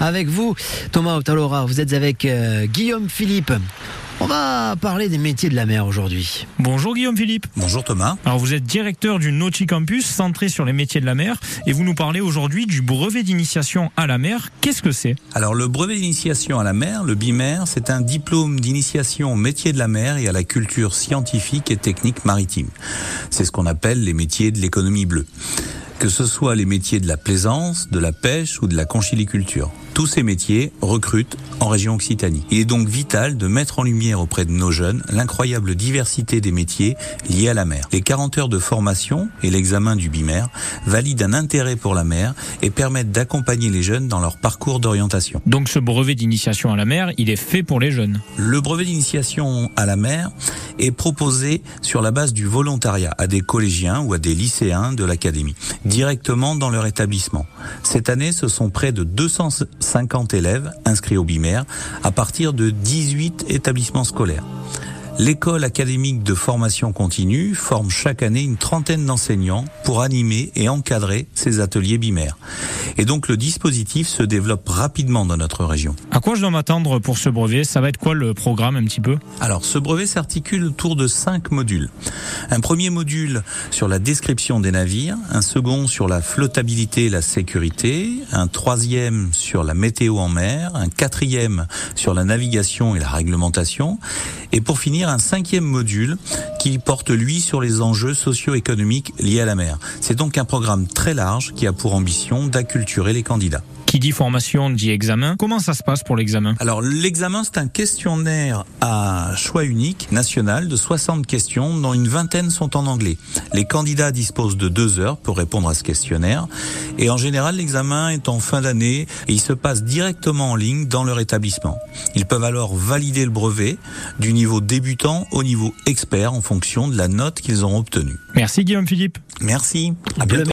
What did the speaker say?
Avec vous, Thomas Otalora, vous êtes avec euh, Guillaume Philippe. On va parler des métiers de la mer aujourd'hui. Bonjour Guillaume Philippe. Bonjour Thomas. Alors vous êtes directeur du Campus centré sur les métiers de la mer et vous nous parlez aujourd'hui du brevet d'initiation à la mer. Qu'est-ce que c'est? Alors le brevet d'initiation à la mer, le BIMER, c'est un diplôme d'initiation au métier de la mer et à la culture scientifique et technique maritime. C'est ce qu'on appelle les métiers de l'économie bleue que ce soit les métiers de la plaisance, de la pêche ou de la conchiliculture. Tous ces métiers recrutent en région Occitanie. Il est donc vital de mettre en lumière auprès de nos jeunes l'incroyable diversité des métiers liés à la mer. Les 40 heures de formation et l'examen du BIMER valident un intérêt pour la mer et permettent d'accompagner les jeunes dans leur parcours d'orientation. Donc ce brevet d'initiation à la mer, il est fait pour les jeunes Le brevet d'initiation à la mer est proposé sur la base du volontariat à des collégiens ou à des lycéens de l'académie directement dans leur établissement. Cette année, ce sont près de 250 élèves inscrits au BIMER à partir de 18 établissements scolaires. L'école académique de formation continue forme chaque année une trentaine d'enseignants pour animer et encadrer ces ateliers bimaires. Et donc le dispositif se développe rapidement dans notre région. À quoi je dois m'attendre pour ce brevet? Ça va être quoi le programme un petit peu? Alors ce brevet s'articule autour de cinq modules. Un premier module sur la description des navires, un second sur la flottabilité et la sécurité, un troisième sur la météo en mer, un quatrième sur la navigation et la réglementation, et pour finir un cinquième module qui porte lui sur les enjeux socio-économiques liés à la mer. C'est donc un programme très large qui a pour ambition d'acculturer les candidats. Qui dit formation dit examen. Comment ça se passe pour l'examen? Alors l'examen c'est un questionnaire à choix unique national de 60 questions dont une vingtaine sont en anglais. Les candidats disposent de deux heures pour répondre à ce questionnaire et en général l'examen est en fin d'année et il se passe directement en ligne dans leur établissement. Ils peuvent alors valider le brevet du niveau débutant au niveau expert en fonction de la note qu'ils ont obtenue. Merci Guillaume Philippe. Merci. À bientôt.